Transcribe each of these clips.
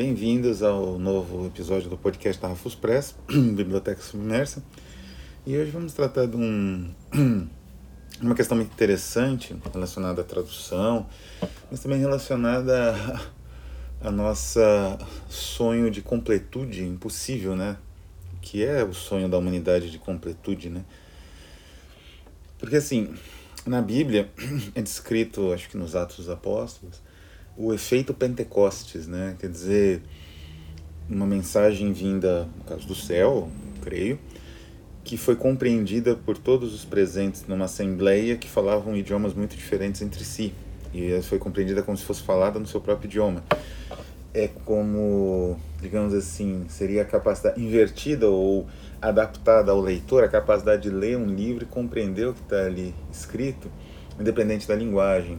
bem-vindos ao novo episódio do podcast da Rafus Press, Biblioteca Submersa. E hoje vamos tratar de um, uma questão muito interessante relacionada à tradução, mas também relacionada a nossa sonho de completude impossível, né? Que é o sonho da humanidade de completude, né? Porque assim, na Bíblia é descrito, acho que nos Atos dos Apóstolos, o efeito Pentecostes, né? Quer dizer, uma mensagem vinda, no caso do céu, creio, que foi compreendida por todos os presentes numa assembleia que falavam idiomas muito diferentes entre si. E foi compreendida como se fosse falada no seu próprio idioma. É como, digamos assim, seria a capacidade invertida ou adaptada ao leitor, a capacidade de ler um livro e compreender o que está ali escrito, independente da linguagem.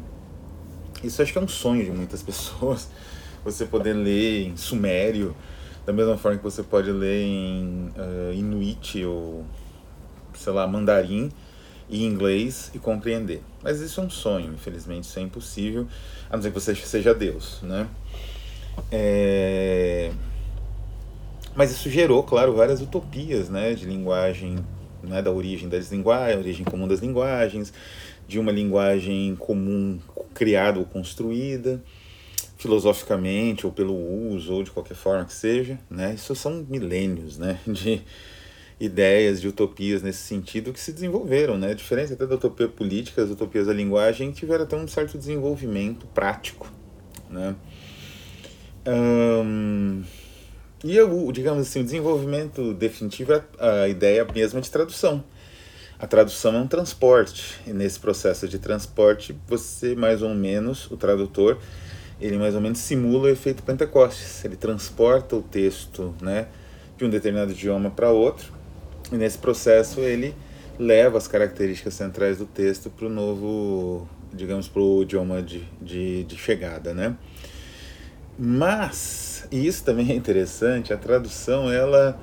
Isso acho que é um sonho de muitas pessoas. Você poder ler em sumério, da mesma forma que você pode ler em uh, inuit ou, sei lá, mandarim e inglês e compreender. Mas isso é um sonho, infelizmente isso é impossível, a não ser que você seja Deus, né? É... Mas isso gerou, claro, várias utopias, né, de linguagem, né, da origem das linguagens, origem comum das linguagens, de uma linguagem comum criada ou construída, filosoficamente ou pelo uso ou de qualquer forma que seja, né? Isso são milênios, né, de ideias, de utopias nesse sentido que se desenvolveram, né? Diferença até da utopia política, as utopias da linguagem tiveram até um certo desenvolvimento prático, né? Um, e o, digamos assim, o desenvolvimento definitivo é a ideia mesma de tradução a tradução é um transporte, e nesse processo de transporte, você mais ou menos, o tradutor, ele mais ou menos simula o efeito Pentecostes. Ele transporta o texto né, de um determinado idioma para outro, e nesse processo ele leva as características centrais do texto para o novo, digamos, para o idioma de, de, de chegada, né? Mas, e isso também é interessante, a tradução ela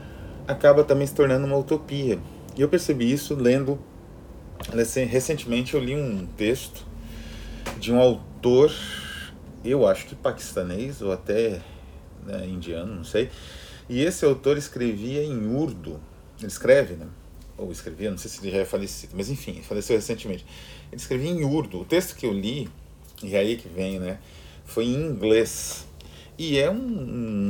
acaba também se tornando uma utopia e eu percebi isso lendo. Recentemente eu li um texto de um autor, eu acho que paquistanês ou até né, indiano, não sei. E esse autor escrevia em urdu. Ele escreve, né? Ou escrevia, não sei se ele já é falecido, mas enfim, faleceu recentemente. Ele escrevia em urdu. O texto que eu li, e é aí que vem, né? Foi em inglês. E é um,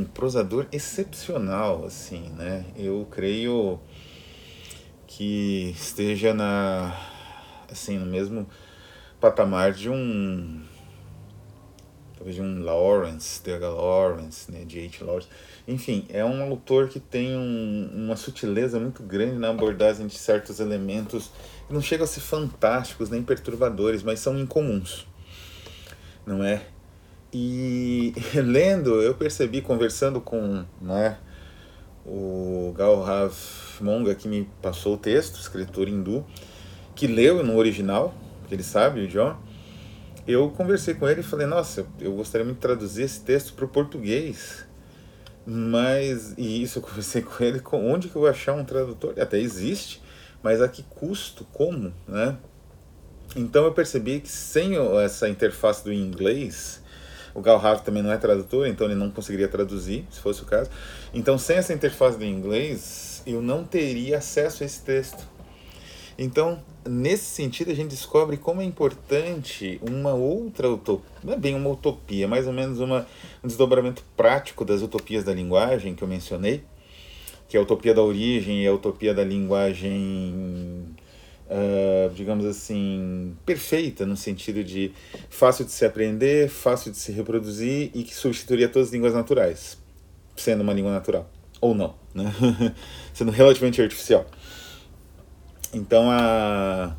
um prosador excepcional, assim, né? Eu creio que esteja na assim no mesmo patamar de um talvez de um Lawrence, D.H. Lawrence, né, de H. Lawrence. Enfim, é um autor que tem um, uma sutileza muito grande na abordagem de certos elementos que não chegam a ser fantásticos nem perturbadores, mas são incomuns, não é? E lendo, eu percebi, conversando com né, o Galhav Monga que me passou o texto, escritor hindu, que leu no original, que ele sabe o idioma, eu conversei com ele e falei, nossa, eu gostaria muito de traduzir esse texto para o português, mas, e isso eu conversei com ele, com onde que eu vou achar um tradutor? Até existe, mas a que custo, como, né? Então eu percebi que sem essa interface do inglês, o Galhard também não é tradutor, então ele não conseguiria traduzir, se fosse o caso. Então, sem essa interface do inglês, eu não teria acesso a esse texto. Então, nesse sentido, a gente descobre como é importante uma outra utopia, não é bem uma utopia, mais ou menos uma, um desdobramento prático das utopias da linguagem que eu mencionei, que é a utopia da origem e a utopia da linguagem, uh, digamos assim, perfeita, no sentido de fácil de se aprender, fácil de se reproduzir e que substituiria todas as línguas naturais, sendo uma língua natural ou não, né? sendo relativamente artificial. Então, a,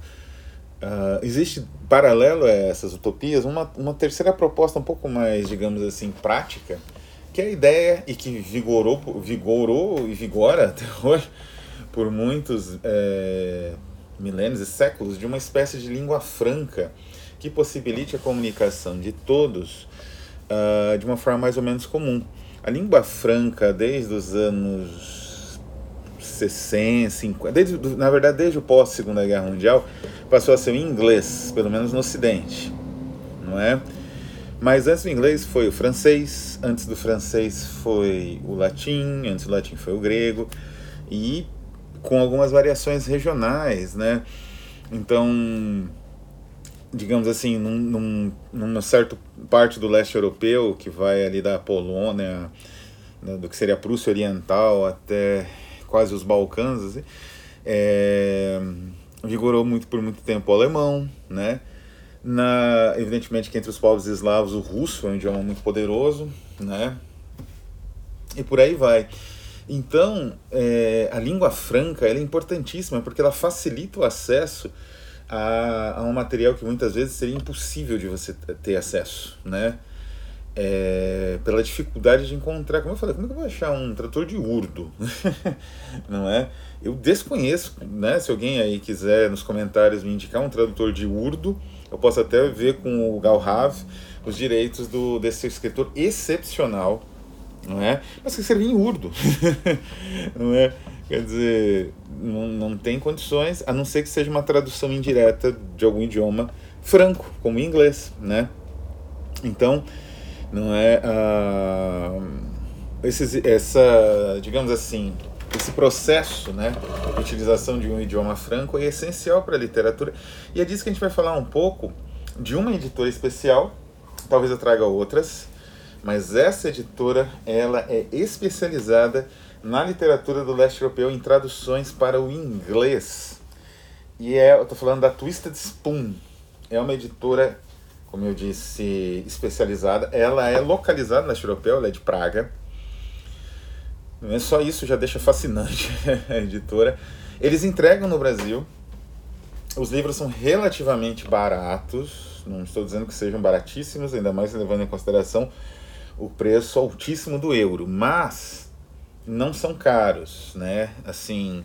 a, existe, paralelo a essas utopias, uma, uma terceira proposta um pouco mais, digamos assim, prática, que é a ideia, e que vigorou, vigorou e vigora até hoje, por muitos é, milênios e séculos, de uma espécie de língua franca que possibilite a comunicação de todos uh, de uma forma mais ou menos comum. A língua franca, desde os anos 60, 50, desde, na verdade, desde o pós-Segunda Guerra Mundial, passou a ser o inglês, pelo menos no Ocidente, não é? Mas antes do inglês foi o francês, antes do francês foi o latim, antes do latim foi o grego, e com algumas variações regionais, né? Então, digamos assim, num, num, numa certa parte do leste europeu, que vai ali da Polônia, né, do que seria a Prússia Oriental até quase os Balcãs, assim, é, vigorou muito por muito tempo o alemão, né? Na, evidentemente que entre os povos eslavos o russo é um idioma muito poderoso, né? E por aí vai. Então, é, a língua franca é importantíssima porque ela facilita o acesso a, a, um material que muitas vezes seria impossível de você ter acesso, né? É, pela dificuldade de encontrar, como eu falei, como é que eu vou achar um trator de urdo? Não é? Eu desconheço, né? Se alguém aí quiser nos comentários me indicar um tradutor de urdo, eu posso até ver com o Galhav os direitos do, desse escritor excepcional, não é? Mas que escrevia em urdo, não é? Quer dizer, não, não tem condições, a não ser que seja uma tradução indireta de algum idioma franco, como inglês, né? Então, não é uh, esses, essa, digamos assim, esse processo né, de utilização de um idioma franco é essencial para a literatura. E é disso que a gente vai falar um pouco de uma editora especial, talvez eu traga outras, mas essa editora ela é especializada na literatura do leste europeu em traduções para o inglês. E é, eu estou falando da Twisted Spoon. É uma editora, como eu disse, especializada. Ela é localizada no leste europeu, ela é de Praga não é só isso, já deixa fascinante a editora. Eles entregam no Brasil. Os livros são relativamente baratos. Não estou dizendo que sejam baratíssimos, ainda mais levando em consideração o preço altíssimo do euro, mas não são caros, né? Assim,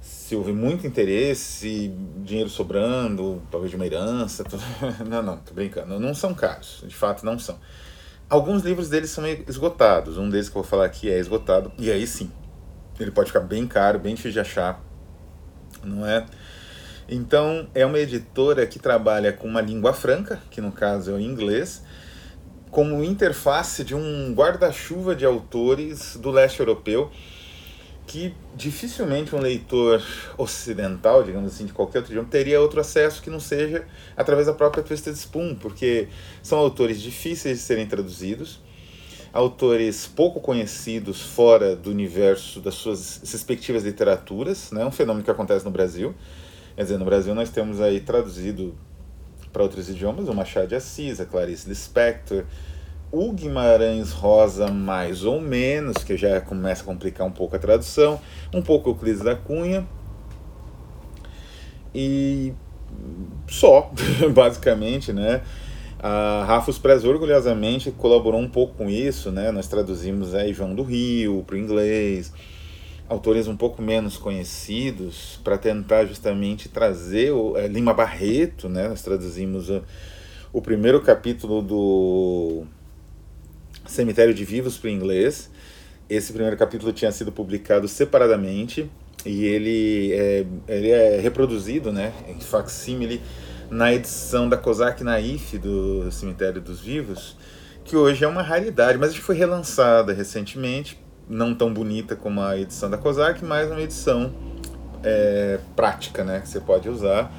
se houve muito interesse, dinheiro sobrando, talvez de uma herança, tudo... não, não, tô brincando, não são caros, de fato não são. Alguns livros deles são esgotados. Um deles que eu vou falar aqui é esgotado. E aí sim, ele pode ficar bem caro, bem difícil de achar. Não é? Então, é uma editora que trabalha com uma língua franca, que no caso é o inglês, como interface de um guarda-chuva de autores do leste europeu que dificilmente um leitor ocidental, digamos assim, de qualquer outro idioma, teria outro acesso que não seja através da própria Twisted Spoon, porque são autores difíceis de serem traduzidos, autores pouco conhecidos fora do universo das suas respectivas literaturas, né? um fenômeno que acontece no Brasil. Quer dizer, no Brasil nós temos aí traduzido para outros idiomas o Machado de Assis, a Clarice Lispector, o Guimarães Rosa, mais ou menos, que já começa a complicar um pouco a tradução, um pouco Euclides da Cunha. E só, basicamente, né? A Rafus Press orgulhosamente colaborou um pouco com isso, né? Nós traduzimos aí João do Rio para o inglês, autores um pouco menos conhecidos, para tentar justamente trazer o é, Lima Barreto, né? Nós traduzimos o, o primeiro capítulo do Cemitério de Vivos para o inglês. Esse primeiro capítulo tinha sido publicado separadamente e ele é, ele é reproduzido né, em facsímile na edição da Kozak Naif do Cemitério dos Vivos, que hoje é uma raridade, mas foi relançada recentemente, não tão bonita como a edição da Kozak, mas uma edição é, prática né, que você pode usar.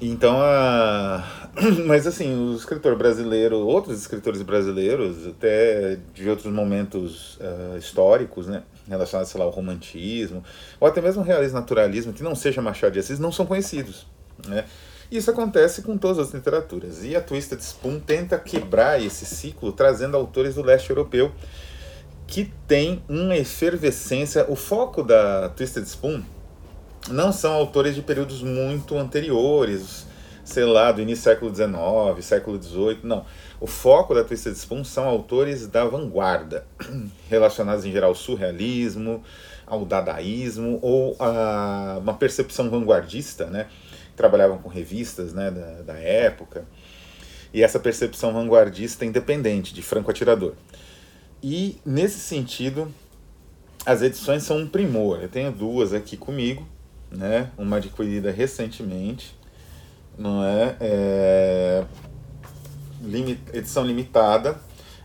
Então a, Mas assim, o escritor brasileiro, outros escritores brasileiros, até de outros momentos uh, históricos, né, relacionados, sei lá, ao romantismo, ou até mesmo ao realismo naturalismo, que não seja Machado de Assis, não são conhecidos, né? Isso acontece com todas as literaturas. E a Twisted Spoon tenta quebrar esse ciclo, trazendo autores do leste europeu que tem uma efervescência. O foco da Twisted Spoon não são autores de períodos muito anteriores, sei lá, do início do século XIX, século XVIII, não. O foco da Twisted Spoon são autores da vanguarda, relacionados em geral ao surrealismo, ao dadaísmo, ou a uma percepção vanguardista, né? Trabalhavam com revistas né, da, da época. E essa percepção vanguardista independente, de franco atirador. E, nesse sentido, as edições são um primor. Eu tenho duas aqui comigo, né? uma adquirida recentemente, não é? é... edição limitada.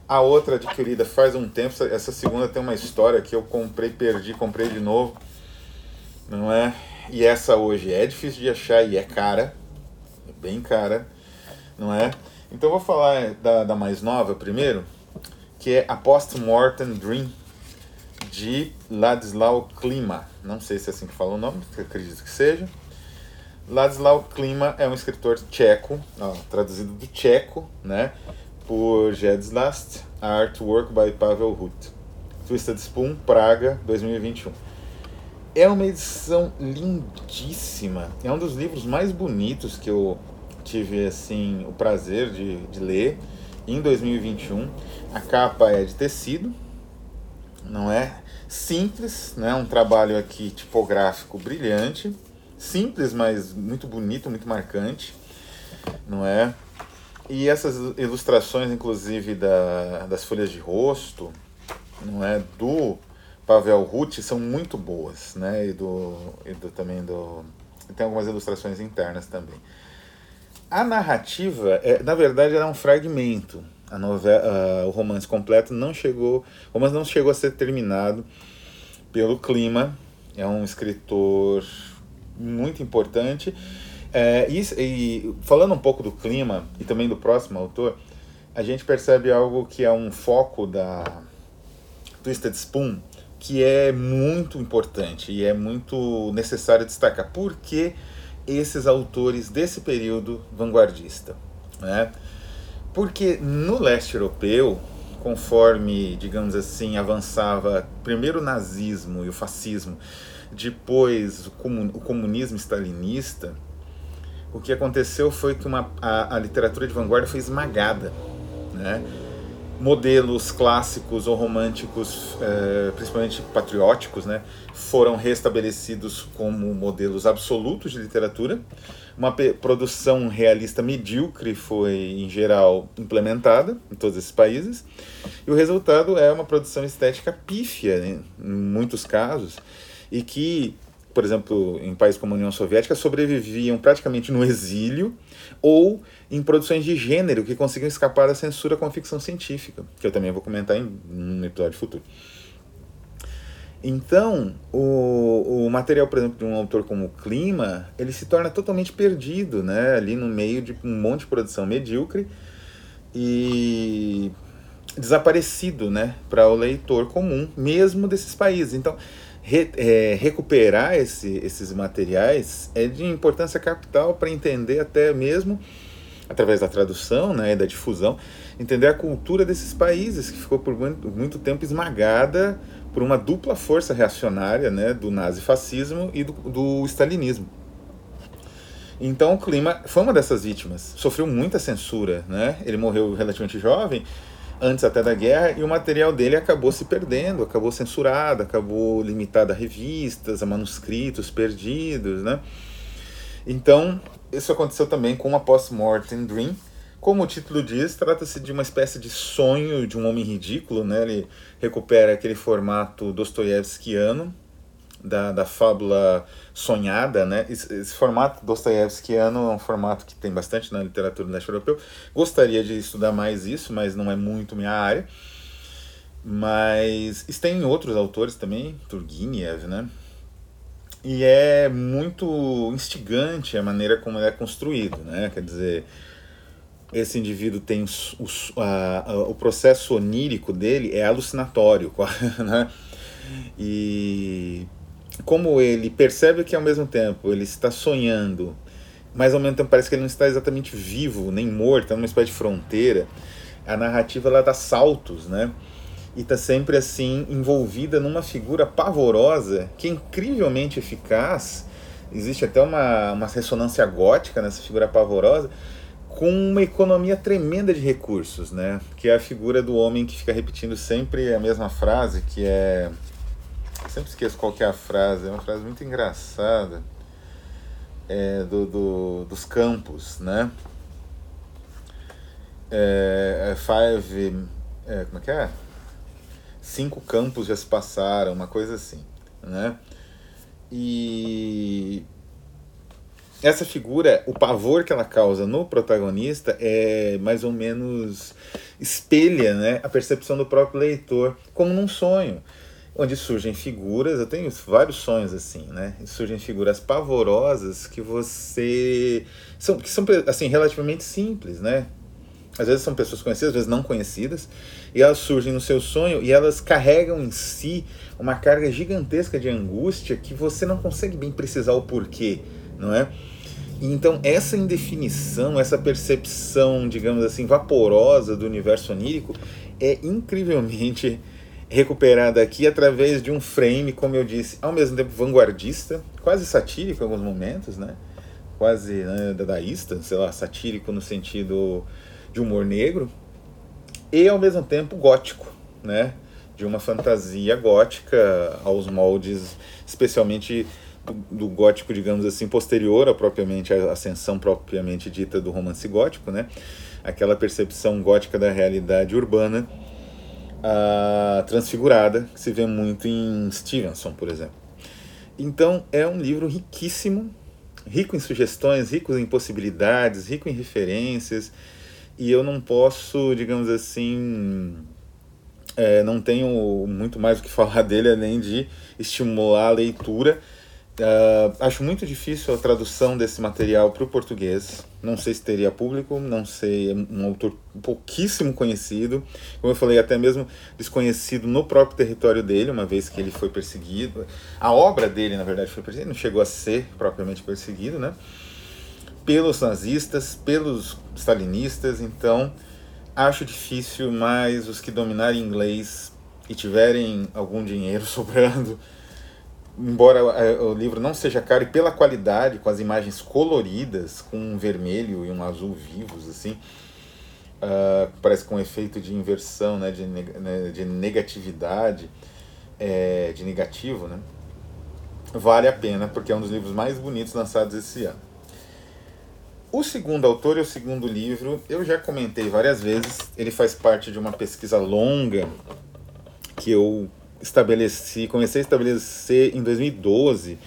A outra adquirida faz um tempo. Essa segunda tem uma história que eu comprei, perdi, comprei de novo. Não é? E essa hoje é difícil de achar e é cara. É bem cara. Não é? Então vou falar da, da mais nova primeiro, que é a Post-Mortem Dream, de Ladislau Klima. Não sei se é assim que fala o nome, acredito que seja. Ladislau Klima é um escritor tcheco, ó, traduzido do tcheco, né? Por Jedslast, Artwork by Pavel Hut. Twisted Spoon, Praga, 2021. É uma edição lindíssima. É um dos livros mais bonitos que eu tive assim o prazer de, de ler em 2021. A capa é de tecido, não é? Simples, né? Um trabalho aqui tipográfico brilhante simples, mas muito bonito, muito marcante, não é? E essas ilustrações, inclusive, da, das folhas de rosto, não é? Do Pavel Ruth são muito boas, né? E do, e do também do... Tem algumas ilustrações internas também. A narrativa, é, na verdade, era um fragmento. A novela, uh, o romance completo não chegou, o romance não chegou a ser terminado pelo clima. É um escritor muito importante. É, e, e, falando um pouco do clima e também do próximo autor, a gente percebe algo que é um foco da Twisted Spoon, que é muito importante e é muito necessário destacar. Por que esses autores desse período vanguardista? Né? Porque no leste europeu, conforme, digamos assim, avançava primeiro o nazismo e o fascismo, depois o comunismo stalinista, o que aconteceu foi que uma, a, a literatura de vanguarda foi esmagada. Né? Modelos clássicos ou românticos, eh, principalmente patrióticos, né, foram restabelecidos como modelos absolutos de literatura. Uma produção realista medíocre foi, em geral, implementada em todos esses países. E o resultado é uma produção estética pífia, né, em muitos casos e que, por exemplo, em países como a União Soviética, sobreviviam praticamente no exílio ou em produções de gênero que conseguiam escapar da censura com a ficção científica, que eu também vou comentar em um episódio futuro. Então, o, o material, por exemplo, de um autor como Clima, ele se torna totalmente perdido, né? Ali no meio de um monte de produção medíocre e desaparecido, né? Para o leitor comum, mesmo desses países. Então, re, é, recuperar esse, esses materiais é de importância capital para entender até mesmo através da tradução né, e da difusão, entender a cultura desses países que ficou por muito, muito tempo esmagada por uma dupla força reacionária né, do nazifascismo e do, do stalinismo. Então o Clima foi uma dessas vítimas, sofreu muita censura, né? Ele morreu relativamente jovem antes até da guerra, e o material dele acabou se perdendo, acabou censurado, acabou limitado a revistas, a manuscritos perdidos, né? Então, isso aconteceu também com a Post-Mortem Dream. Como o título diz, trata-se de uma espécie de sonho de um homem ridículo, né? Ele recupera aquele formato dostoiévskiano, da, da fábula sonhada, né? Esse, esse formato dostoiévskiano é um formato que tem bastante na literatura do leste europeu. Gostaria de estudar mais isso, mas não é muito minha área. Mas tem outros autores também, Turgenev, né? E é muito instigante a maneira como ele é construído, né? Quer dizer, esse indivíduo tem o, a, a, o processo onírico dele é alucinatório, né? E como ele percebe que ao mesmo tempo ele está sonhando, mas ao mesmo tempo parece que ele não está exatamente vivo, nem morto, é uma espécie de fronteira, a narrativa ela dá saltos, né? E está sempre assim envolvida numa figura pavorosa que é incrivelmente eficaz. Existe até uma, uma ressonância gótica nessa figura pavorosa, com uma economia tremenda de recursos, né? Que é a figura do homem que fica repetindo sempre a mesma frase, que é sempre esqueço qual é a frase, é uma frase muito engraçada é, do, do, dos campos, né? É, é, five, é, como é que é? Cinco campos já se passaram, uma coisa assim, né? E essa figura, o pavor que ela causa no protagonista é mais ou menos espelha né, a percepção do próprio leitor, como num sonho, onde surgem figuras, eu tenho vários sonhos assim, né? Surgem figuras pavorosas que você são que são assim relativamente simples, né? Às vezes são pessoas conhecidas, às vezes não conhecidas, e elas surgem no seu sonho e elas carregam em si uma carga gigantesca de angústia que você não consegue bem precisar o porquê, não é? Então, essa indefinição, essa percepção, digamos assim, vaporosa do universo onírico é incrivelmente recuperada aqui através de um frame, como eu disse, ao mesmo tempo vanguardista, quase satírico em alguns momentos, né? Quase né, dadaísta, sei lá, satírico no sentido de humor negro, e ao mesmo tempo gótico, né? De uma fantasia gótica aos moldes, especialmente do, gótico, digamos assim, posterior a propriamente a ascensão propriamente dita do romance gótico, né? Aquela percepção gótica da realidade urbana uh, transfigurada que se vê muito em Stevenson, por exemplo. Então é um livro riquíssimo, rico em sugestões, rico em possibilidades, rico em referências, e eu não posso, digamos assim, é, não tenho muito mais o que falar dele além de estimular a leitura Uh, acho muito difícil a tradução desse material para o português. Não sei se teria público, não sei, é um autor pouquíssimo conhecido, como eu falei, até mesmo desconhecido no próprio território dele, uma vez que ele foi perseguido. A obra dele, na verdade, foi perseguida, não chegou a ser propriamente perseguido, né? Pelos nazistas, pelos stalinistas, então acho difícil, mas os que dominarem inglês e tiverem algum dinheiro sobrando embora é, o livro não seja caro, e pela qualidade, com as imagens coloridas, com um vermelho e um azul vivos, assim, uh, parece com um efeito de inversão, né, de, né, de negatividade, é, de negativo, né, vale a pena, porque é um dos livros mais bonitos lançados esse ano. O segundo autor e o segundo livro, eu já comentei várias vezes, ele faz parte de uma pesquisa longa que eu estabeleci, comecei a estabelecer em 2012,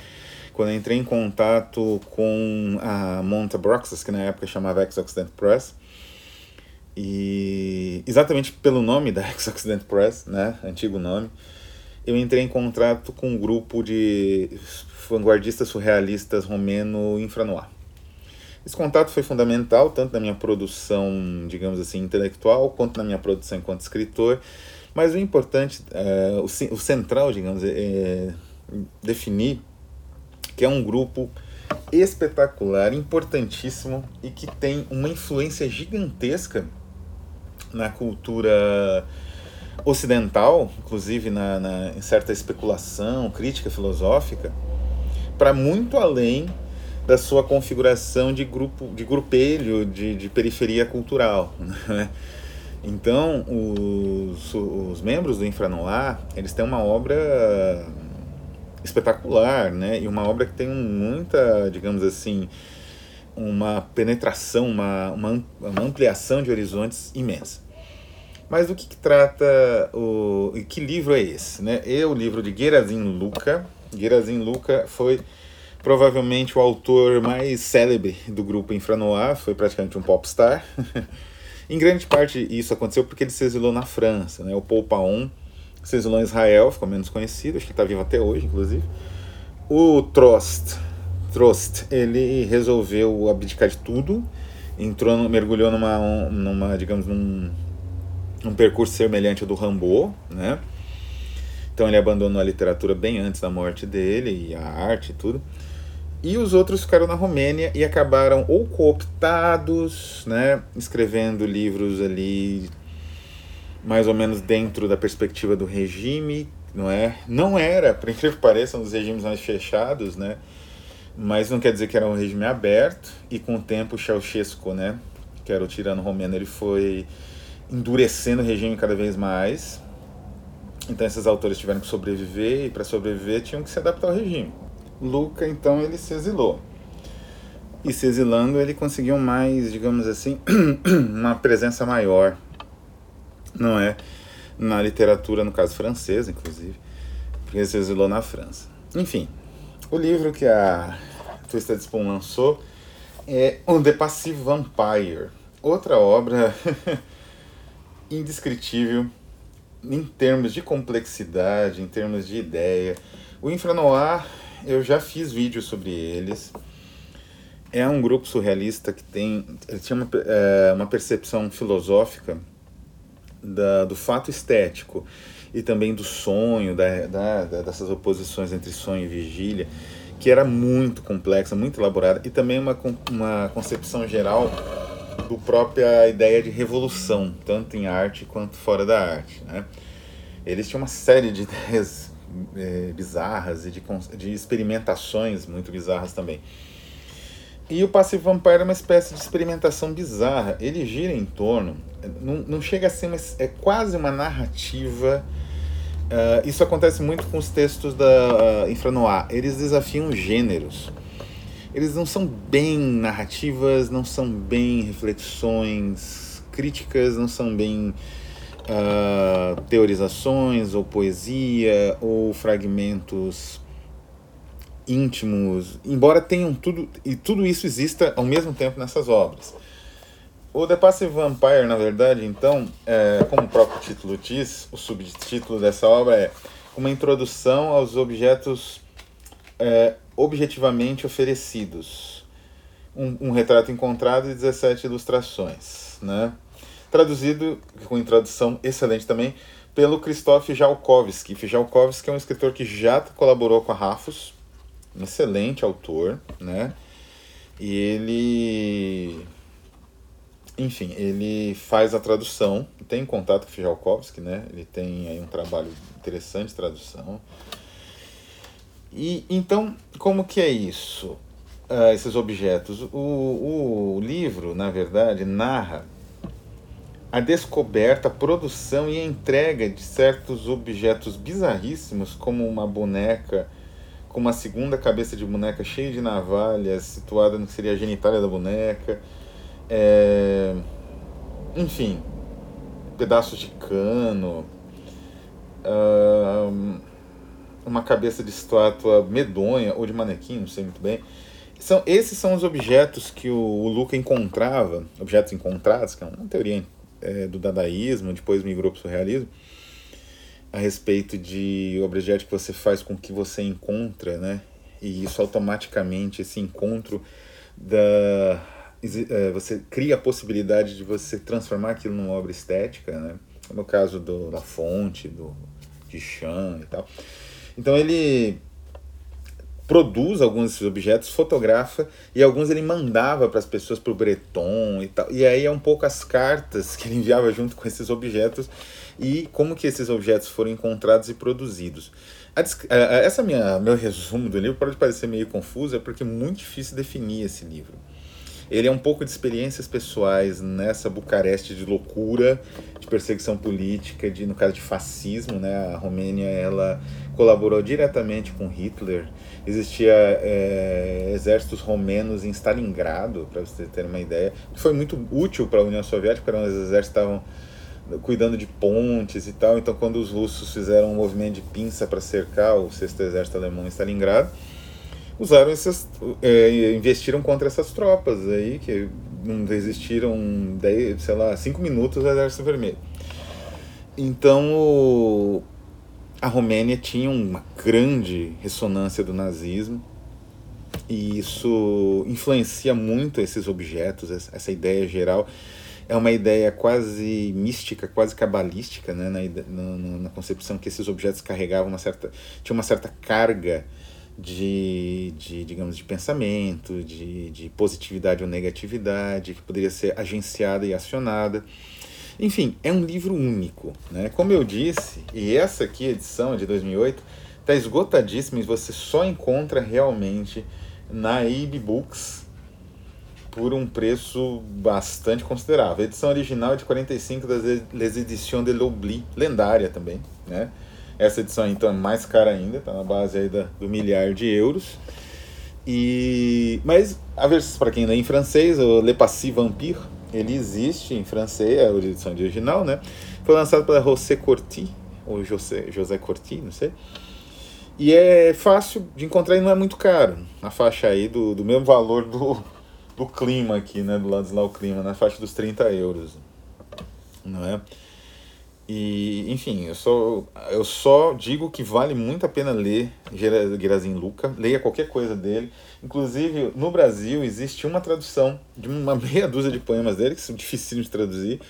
quando entrei em contato com a Monta Broxas, que na época chamava Ex-Occident Press, e exatamente pelo nome da Ex-Occident Press, né, antigo nome, eu entrei em contato com um grupo de vanguardistas surrealistas romeno infranoir. Esse contato foi fundamental, tanto na minha produção, digamos assim, intelectual, quanto na minha produção enquanto escritor, mas o importante, é, o, o central, digamos, é, é definir que é um grupo espetacular, importantíssimo e que tem uma influência gigantesca na cultura ocidental, inclusive na, na em certa especulação, crítica filosófica, para muito além da sua configuração de grupo, de grupelho, de, de periferia cultural. Né? Então, os, os membros do Infranoir, eles têm uma obra espetacular, né? E uma obra que tem muita, digamos assim, uma penetração, uma, uma, uma ampliação de horizontes imensa. Mas do que, que trata o... Que livro é esse, né? É o livro de Gerazim Luca. Gerazim Luca foi provavelmente o autor mais célebre do grupo Infranoir, foi praticamente um popstar. Em grande parte isso aconteceu porque ele se exilou na França, né? O Paul Paon se exilou em Israel, ficou menos conhecido, acho que está vivo até hoje, inclusive. O Trost, Trost, ele resolveu abdicar de tudo, entrou, mergulhou numa, numa digamos, num, num percurso semelhante ao do Rambo, né? Então ele abandonou a literatura bem antes da morte dele, e a arte e tudo. E os outros ficaram na Romênia e acabaram ou cooptados, né, escrevendo livros ali mais ou menos dentro da perspectiva do regime, não é? Não era, por incrível que pareça, um dos regimes mais fechados, né? Mas não quer dizer que era um regime aberto e com o tempo Ceausescu, né, que era o tirano romeno, ele foi endurecendo o regime cada vez mais. Então esses autores tiveram que sobreviver e para sobreviver tinham que se adaptar ao regime. Luca, então, ele se exilou. E se exilando, ele conseguiu mais, digamos assim, uma presença maior, não é? Na literatura, no caso francesa, inclusive, porque ele se exilou na França. Enfim, o livro que a Twisted Spoon lançou, é o The Passive Vampire. Outra obra indescritível em termos de complexidade, em termos de ideia. O Infranoir, eu já fiz vídeos sobre eles. É um grupo surrealista que tem, tinha uma, é, uma percepção filosófica da, do fato estético e também do sonho, da, da, dessas oposições entre sonho e vigília, que era muito complexa, muito elaborada, e também uma, uma concepção geral do própria ideia de revolução, tanto em arte quanto fora da arte. Né? Eles tinham uma série de ideias é, bizarras e de, de experimentações muito bizarras também. E o Passive Vampire é uma espécie de experimentação bizarra. Ele gira em torno, não, não chega a ser, uma, é quase uma narrativa. Uh, isso acontece muito com os textos da uh, Infranoir. Eles desafiam gêneros eles não são bem narrativas, não são bem reflexões críticas, não são bem uh, teorizações ou poesia ou fragmentos íntimos, embora tenham tudo e tudo isso exista ao mesmo tempo nessas obras. O The Passive Vampire, na verdade, então, é, como o próprio título diz, o subtítulo dessa obra é uma introdução aos objetos é, objetivamente oferecidos. Um, um, retrato encontrado e 17 ilustrações. Né? Traduzido, com tradução excelente também, pelo Krzysztof Jalkowski. Jalkowski é um escritor que já colaborou com a Rafus, um excelente autor, né? E ele enfim, ele faz a tradução, tem contato com Fijalkovski, né? Ele tem aí um trabalho interessante de tradução. E então, como que é isso? Uh, esses objetos. O, o livro, na verdade, narra a descoberta, a produção e a entrega de certos objetos bizarríssimos, como uma boneca com uma segunda cabeça de boneca cheia de navalhas, situada no que seria a genitália da boneca. É... Enfim, pedaços de cano. Uh uma cabeça de estátua medonha ou de manequim, não sei muito bem. São, esses são os objetos que o, o Luca encontrava, objetos encontrados, que é uma teoria é, do dadaísmo, depois migrou para o surrealismo, a respeito de objetos que você faz com que você encontra, né? E isso automaticamente, esse encontro da é, você cria a possibilidade de você transformar aquilo numa obra estética, né? No caso do, da fonte, do Duchamp e tal. Então ele produz alguns objetos, fotografa e alguns ele mandava para as pessoas para o Breton e tal. E aí é um pouco as cartas que ele enviava junto com esses objetos e como que esses objetos foram encontrados e produzidos. essa minha meu resumo do livro pode parecer meio confuso, é porque é muito difícil definir esse livro. Ele é um pouco de experiências pessoais nessa Bucareste de loucura, de perseguição política, de no caso de fascismo, né? A Romênia ela colaborou diretamente com Hitler. Existia é, exércitos romenos em Stalingrado, para você ter uma ideia, foi muito útil para a União Soviética, porque os exércitos estavam cuidando de pontes e tal. Então, quando os russos fizeram um movimento de pinça para cercar o sexto exército alemão em Stalingrado, usaram essas, é, investiram contra essas tropas aí, que não resistiram, sei lá, cinco minutos ao Exército Vermelho. Então, a Romênia tinha uma grande ressonância do nazismo, e isso influencia muito esses objetos, essa ideia geral. É uma ideia quase mística, quase cabalística, né, na, na, na concepção que esses objetos carregavam uma certa, tinha uma certa carga de, de digamos, de pensamento, de, de positividade ou negatividade, que poderia ser agenciada e acionada. Enfim, é um livro único. Né? Como eu disse, e essa aqui, edição de 2008, está esgotadíssima e você só encontra realmente na EB Books por um preço bastante considerável. A edição original é de 45 das Les Editions de L'Oubli, lendária também, né? Essa edição então é mais cara ainda, tá na base aí da, do milhar de euros. E mas a versão para quem lê em francês, o Le Passy Vampire, ele existe em francês, é a edição original, né? Foi lançado pela José Corti, ou José, José Corti, não sei. E é fácil de encontrar e não é muito caro. A faixa aí do, do mesmo valor do, do clima aqui, né? Do lado de lá o clima, na faixa dos 30 euros. Não é? E, enfim, eu só, eu só digo que vale muito a pena ler Gerazim Luca, leia qualquer coisa dele. Inclusive, no Brasil existe uma tradução de uma meia dúzia de poemas dele, que são difíceis de traduzir,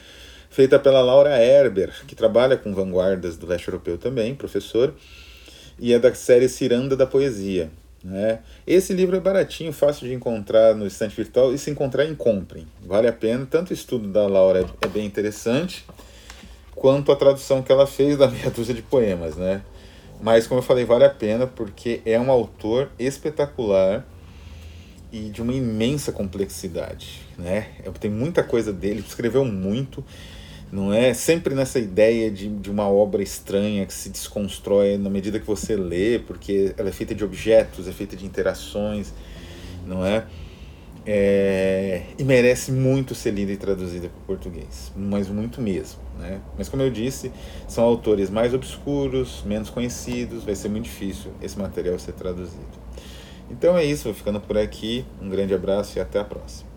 feita pela Laura Herber, que trabalha com vanguardas do leste europeu também, professor, e é da série Ciranda da Poesia. Né? Esse livro é baratinho, fácil de encontrar no estante virtual, e se encontrar, comprem. Vale a pena, tanto o estudo da Laura é bem interessante, quanto a tradução que ela fez da meia dúzia de poemas, né? Mas, como eu falei, vale a pena porque é um autor espetacular e de uma imensa complexidade, né? É, tem muita coisa dele, escreveu muito, não é? Sempre nessa ideia de, de uma obra estranha que se desconstrói na medida que você lê, porque ela é feita de objetos, é feita de interações, não é? É, e merece muito ser lida e traduzida para o português, mas muito mesmo. Né? Mas como eu disse, são autores mais obscuros, menos conhecidos, vai ser muito difícil esse material ser traduzido. Então é isso, vou ficando por aqui. Um grande abraço e até a próxima.